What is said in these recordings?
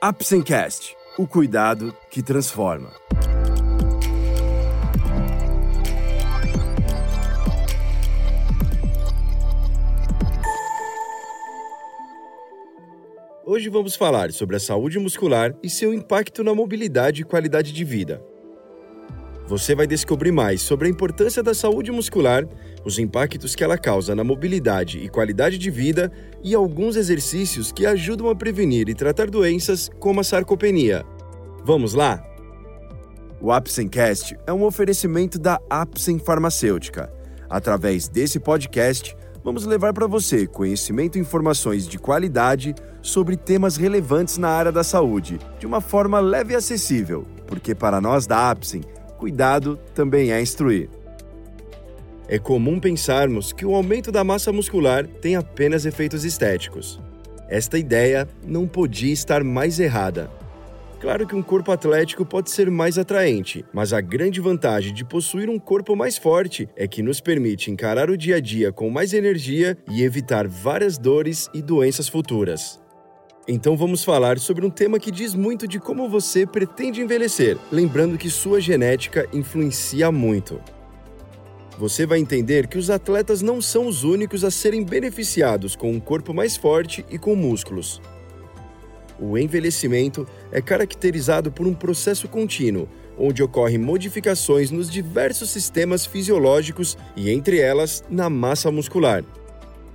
Apsencast, o cuidado que transforma. Hoje vamos falar sobre a saúde muscular e seu impacto na mobilidade e qualidade de vida. Você vai descobrir mais sobre a importância da saúde muscular, os impactos que ela causa na mobilidade e qualidade de vida e alguns exercícios que ajudam a prevenir e tratar doenças como a sarcopenia. Vamos lá? O Apsencast é um oferecimento da Apsen Farmacêutica. Através desse podcast, vamos levar para você conhecimento e informações de qualidade sobre temas relevantes na área da saúde, de uma forma leve e acessível, porque para nós da Apsen, cuidado também é instruir. É comum pensarmos que o aumento da massa muscular tem apenas efeitos estéticos. Esta ideia não podia estar mais errada. Claro que um corpo atlético pode ser mais atraente, mas a grande vantagem de possuir um corpo mais forte é que nos permite encarar o dia a dia com mais energia e evitar várias dores e doenças futuras. Então vamos falar sobre um tema que diz muito de como você pretende envelhecer, lembrando que sua genética influencia muito. Você vai entender que os atletas não são os únicos a serem beneficiados com um corpo mais forte e com músculos. O envelhecimento é caracterizado por um processo contínuo, onde ocorrem modificações nos diversos sistemas fisiológicos e, entre elas, na massa muscular.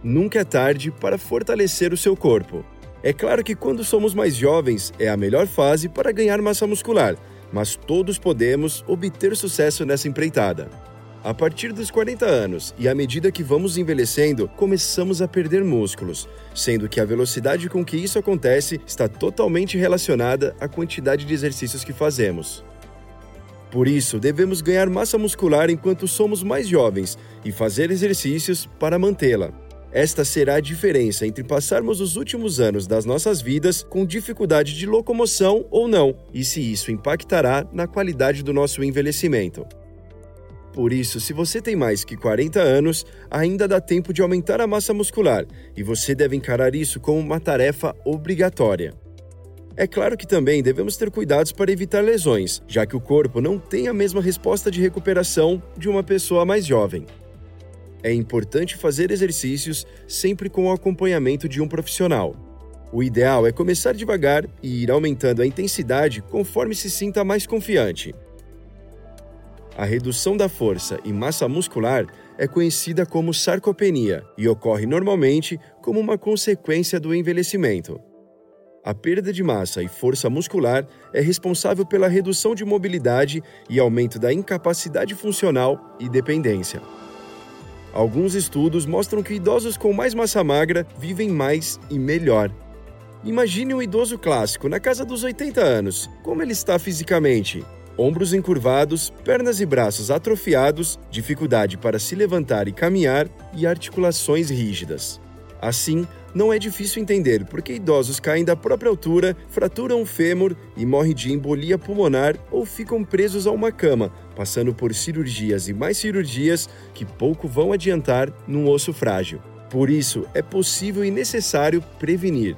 Nunca é tarde para fortalecer o seu corpo. É claro que quando somos mais jovens é a melhor fase para ganhar massa muscular, mas todos podemos obter sucesso nessa empreitada. A partir dos 40 anos e à medida que vamos envelhecendo, começamos a perder músculos, sendo que a velocidade com que isso acontece está totalmente relacionada à quantidade de exercícios que fazemos. Por isso, devemos ganhar massa muscular enquanto somos mais jovens e fazer exercícios para mantê-la. Esta será a diferença entre passarmos os últimos anos das nossas vidas com dificuldade de locomoção ou não, e se isso impactará na qualidade do nosso envelhecimento. Por isso, se você tem mais que 40 anos, ainda dá tempo de aumentar a massa muscular e você deve encarar isso como uma tarefa obrigatória. É claro que também devemos ter cuidados para evitar lesões, já que o corpo não tem a mesma resposta de recuperação de uma pessoa mais jovem é importante fazer exercícios sempre com o acompanhamento de um profissional. O ideal é começar devagar e ir aumentando a intensidade conforme se sinta mais confiante. A redução da força e massa muscular é conhecida como sarcopenia e ocorre normalmente como uma consequência do envelhecimento. A perda de massa e força muscular é responsável pela redução de mobilidade e aumento da incapacidade funcional e dependência. Alguns estudos mostram que idosos com mais massa magra vivem mais e melhor. Imagine um idoso clássico na casa dos 80 anos. Como ele está fisicamente? Ombros encurvados, pernas e braços atrofiados, dificuldade para se levantar e caminhar e articulações rígidas. Assim, não é difícil entender por que idosos caem da própria altura, fraturam o fêmur e morrem de embolia pulmonar ou ficam presos a uma cama, passando por cirurgias e mais cirurgias que pouco vão adiantar num osso frágil. Por isso, é possível e necessário prevenir.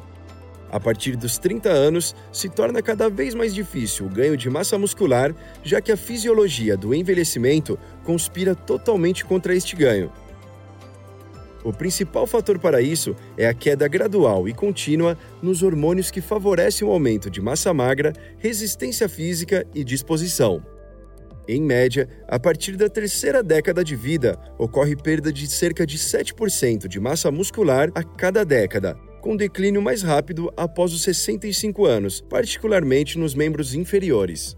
A partir dos 30 anos, se torna cada vez mais difícil o ganho de massa muscular, já que a fisiologia do envelhecimento conspira totalmente contra este ganho. O principal fator para isso é a queda gradual e contínua nos hormônios que favorecem o aumento de massa magra, resistência física e disposição. Em média, a partir da terceira década de vida, ocorre perda de cerca de 7% de massa muscular a cada década, com declínio mais rápido após os 65 anos, particularmente nos membros inferiores.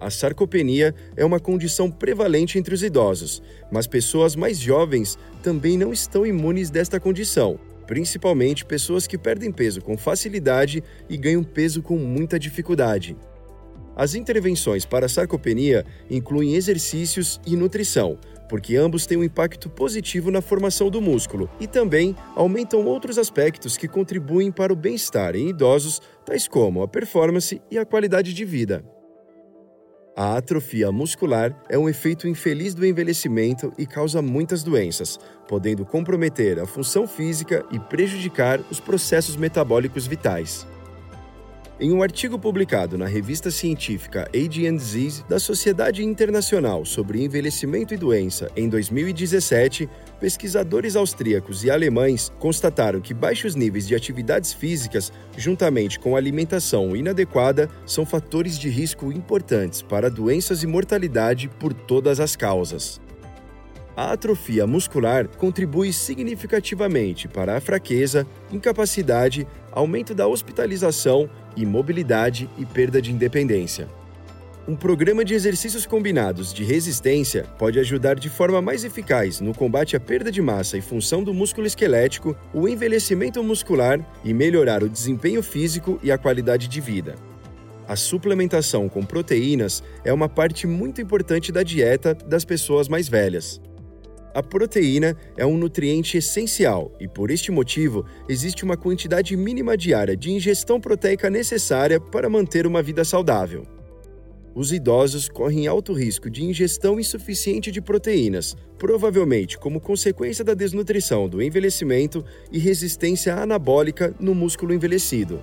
A sarcopenia é uma condição prevalente entre os idosos, mas pessoas mais jovens também não estão imunes desta condição, principalmente pessoas que perdem peso com facilidade e ganham peso com muita dificuldade. As intervenções para a sarcopenia incluem exercícios e nutrição, porque ambos têm um impacto positivo na formação do músculo e também aumentam outros aspectos que contribuem para o bem-estar em idosos, tais como a performance e a qualidade de vida. A atrofia muscular é um efeito infeliz do envelhecimento e causa muitas doenças, podendo comprometer a função física e prejudicar os processos metabólicos vitais. Em um artigo publicado na revista científica Age and Disease da Sociedade Internacional sobre Envelhecimento e Doença em 2017, pesquisadores austríacos e alemães constataram que baixos níveis de atividades físicas, juntamente com alimentação inadequada, são fatores de risco importantes para doenças e mortalidade por todas as causas. A atrofia muscular contribui significativamente para a fraqueza, incapacidade, aumento da hospitalização, imobilidade e perda de independência. Um programa de exercícios combinados de resistência pode ajudar de forma mais eficaz no combate à perda de massa e função do músculo esquelético, o envelhecimento muscular e melhorar o desempenho físico e a qualidade de vida. A suplementação com proteínas é uma parte muito importante da dieta das pessoas mais velhas. A proteína é um nutriente essencial e, por este motivo, existe uma quantidade mínima diária de ingestão proteica necessária para manter uma vida saudável. Os idosos correm alto risco de ingestão insuficiente de proteínas, provavelmente como consequência da desnutrição do envelhecimento e resistência anabólica no músculo envelhecido.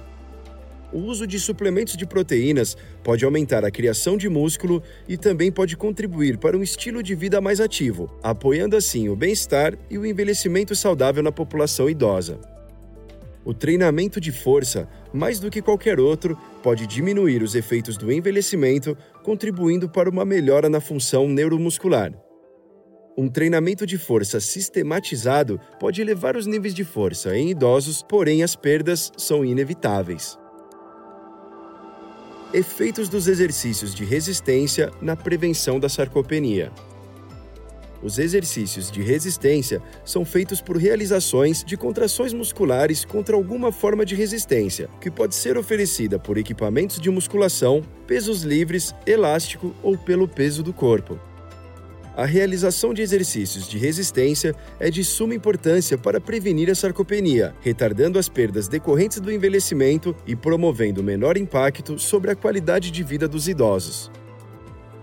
O uso de suplementos de proteínas pode aumentar a criação de músculo e também pode contribuir para um estilo de vida mais ativo, apoiando assim o bem-estar e o envelhecimento saudável na população idosa. O treinamento de força, mais do que qualquer outro, pode diminuir os efeitos do envelhecimento, contribuindo para uma melhora na função neuromuscular. Um treinamento de força sistematizado pode elevar os níveis de força em idosos, porém as perdas são inevitáveis. Efeitos dos exercícios de resistência na prevenção da sarcopenia. Os exercícios de resistência são feitos por realizações de contrações musculares contra alguma forma de resistência, que pode ser oferecida por equipamentos de musculação, pesos livres, elástico ou pelo peso do corpo. A realização de exercícios de resistência é de suma importância para prevenir a sarcopenia, retardando as perdas decorrentes do envelhecimento e promovendo menor impacto sobre a qualidade de vida dos idosos.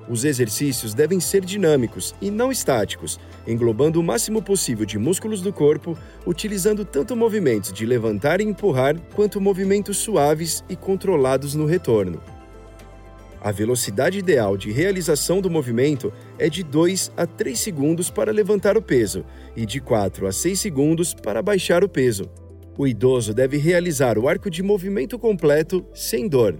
Os exercícios devem ser dinâmicos e não estáticos, englobando o máximo possível de músculos do corpo, utilizando tanto movimentos de levantar e empurrar quanto movimentos suaves e controlados no retorno. A velocidade ideal de realização do movimento é de 2 a 3 segundos para levantar o peso e de 4 a 6 segundos para baixar o peso. O idoso deve realizar o arco de movimento completo sem dor.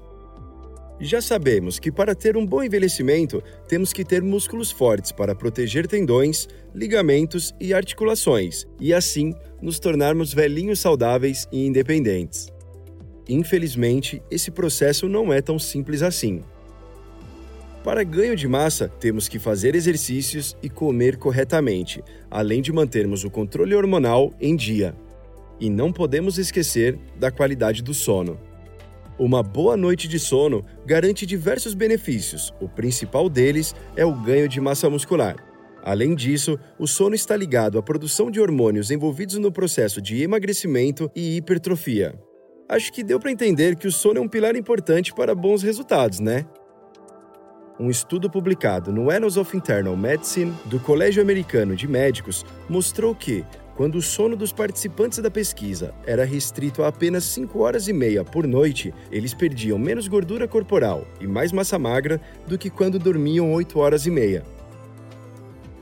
Já sabemos que para ter um bom envelhecimento, temos que ter músculos fortes para proteger tendões, ligamentos e articulações, e assim nos tornarmos velhinhos saudáveis e independentes. Infelizmente, esse processo não é tão simples assim. Para ganho de massa, temos que fazer exercícios e comer corretamente, além de mantermos o controle hormonal em dia. E não podemos esquecer da qualidade do sono. Uma boa noite de sono garante diversos benefícios, o principal deles é o ganho de massa muscular. Além disso, o sono está ligado à produção de hormônios envolvidos no processo de emagrecimento e hipertrofia. Acho que deu para entender que o sono é um pilar importante para bons resultados, né? Um estudo publicado no Annals of Internal Medicine do Colégio Americano de Médicos mostrou que, quando o sono dos participantes da pesquisa era restrito a apenas 5 horas e meia por noite, eles perdiam menos gordura corporal e mais massa magra do que quando dormiam 8 horas e meia.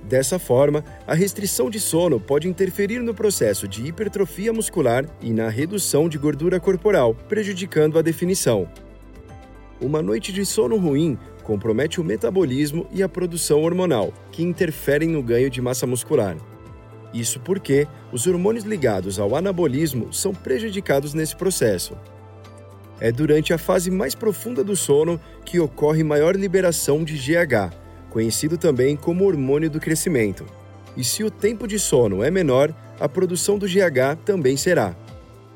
Dessa forma, a restrição de sono pode interferir no processo de hipertrofia muscular e na redução de gordura corporal, prejudicando a definição. Uma noite de sono ruim compromete o metabolismo e a produção hormonal, que interferem no ganho de massa muscular. Isso porque os hormônios ligados ao anabolismo são prejudicados nesse processo. É durante a fase mais profunda do sono que ocorre maior liberação de GH, conhecido também como hormônio do crescimento. E se o tempo de sono é menor, a produção do GH também será.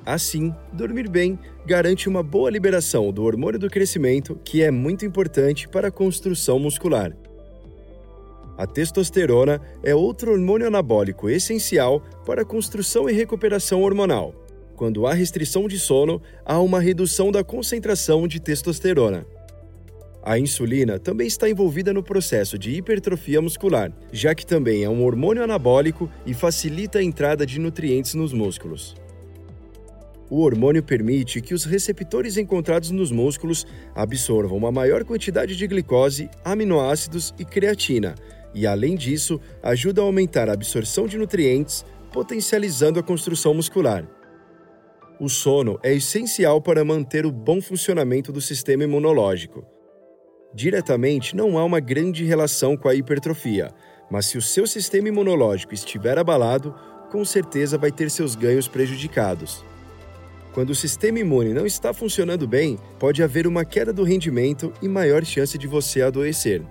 Assim, dormir bem garante uma boa liberação do hormônio do crescimento, que é muito importante para a construção muscular. A testosterona é outro hormônio anabólico essencial para a construção e recuperação hormonal. Quando há restrição de sono, há uma redução da concentração de testosterona. A insulina também está envolvida no processo de hipertrofia muscular, já que também é um hormônio anabólico e facilita a entrada de nutrientes nos músculos. O hormônio permite que os receptores encontrados nos músculos absorvam uma maior quantidade de glicose, aminoácidos e creatina, e além disso, ajuda a aumentar a absorção de nutrientes, potencializando a construção muscular. O sono é essencial para manter o bom funcionamento do sistema imunológico. Diretamente, não há uma grande relação com a hipertrofia, mas se o seu sistema imunológico estiver abalado, com certeza vai ter seus ganhos prejudicados. Quando o sistema imune não está funcionando bem, pode haver uma queda do rendimento e maior chance de você adoecer.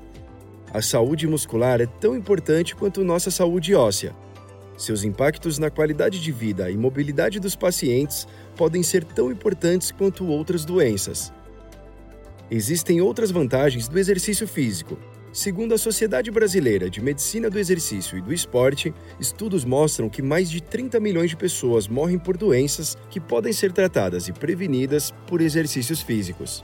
A saúde muscular é tão importante quanto nossa saúde óssea. Seus impactos na qualidade de vida e mobilidade dos pacientes podem ser tão importantes quanto outras doenças. Existem outras vantagens do exercício físico, Segundo a Sociedade Brasileira de Medicina do Exercício e do Esporte, estudos mostram que mais de 30 milhões de pessoas morrem por doenças que podem ser tratadas e prevenidas por exercícios físicos.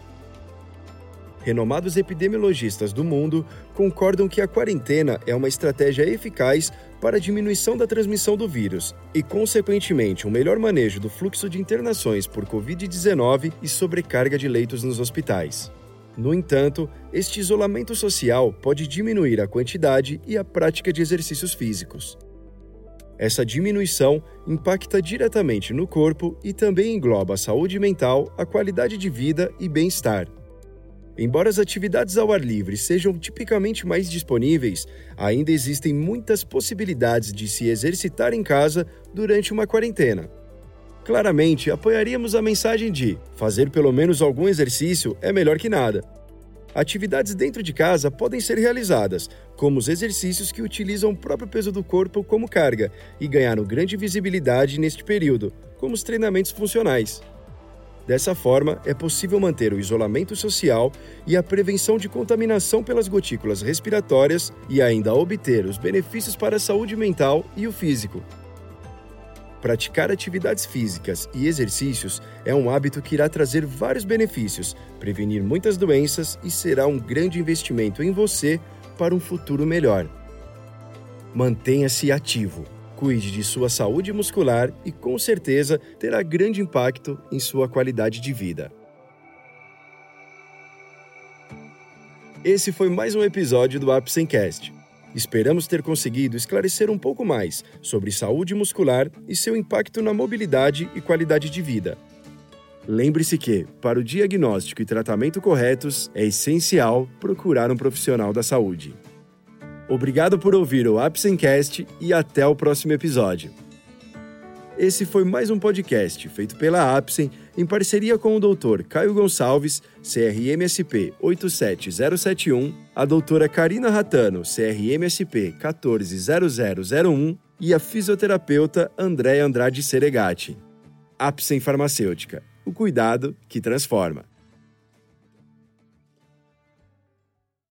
Renomados epidemiologistas do mundo concordam que a quarentena é uma estratégia eficaz para a diminuição da transmissão do vírus e, consequentemente, um melhor manejo do fluxo de internações por Covid-19 e sobrecarga de leitos nos hospitais. No entanto, este isolamento social pode diminuir a quantidade e a prática de exercícios físicos. Essa diminuição impacta diretamente no corpo e também engloba a saúde mental, a qualidade de vida e bem-estar. Embora as atividades ao ar livre sejam tipicamente mais disponíveis, ainda existem muitas possibilidades de se exercitar em casa durante uma quarentena. Claramente, apoiaríamos a mensagem de fazer pelo menos algum exercício é melhor que nada. Atividades dentro de casa podem ser realizadas, como os exercícios que utilizam o próprio peso do corpo como carga e ganharam grande visibilidade neste período, como os treinamentos funcionais. Dessa forma, é possível manter o isolamento social e a prevenção de contaminação pelas gotículas respiratórias e ainda obter os benefícios para a saúde mental e o físico. Praticar atividades físicas e exercícios é um hábito que irá trazer vários benefícios, prevenir muitas doenças e será um grande investimento em você para um futuro melhor. Mantenha-se ativo, cuide de sua saúde muscular e com certeza terá grande impacto em sua qualidade de vida. Esse foi mais um episódio do Apsencast. Esperamos ter conseguido esclarecer um pouco mais sobre saúde muscular e seu impacto na mobilidade e qualidade de vida. Lembre-se que, para o diagnóstico e tratamento corretos, é essencial procurar um profissional da saúde. Obrigado por ouvir o Apsencast e até o próximo episódio. Esse foi mais um podcast feito pela Apsen em parceria com o Dr. Caio Gonçalves, CRMSP 87071, a doutora Karina Ratano, CRMSP 140001 e a fisioterapeuta Andréa Andrade Seregati. Apsen Farmacêutica, o cuidado que transforma.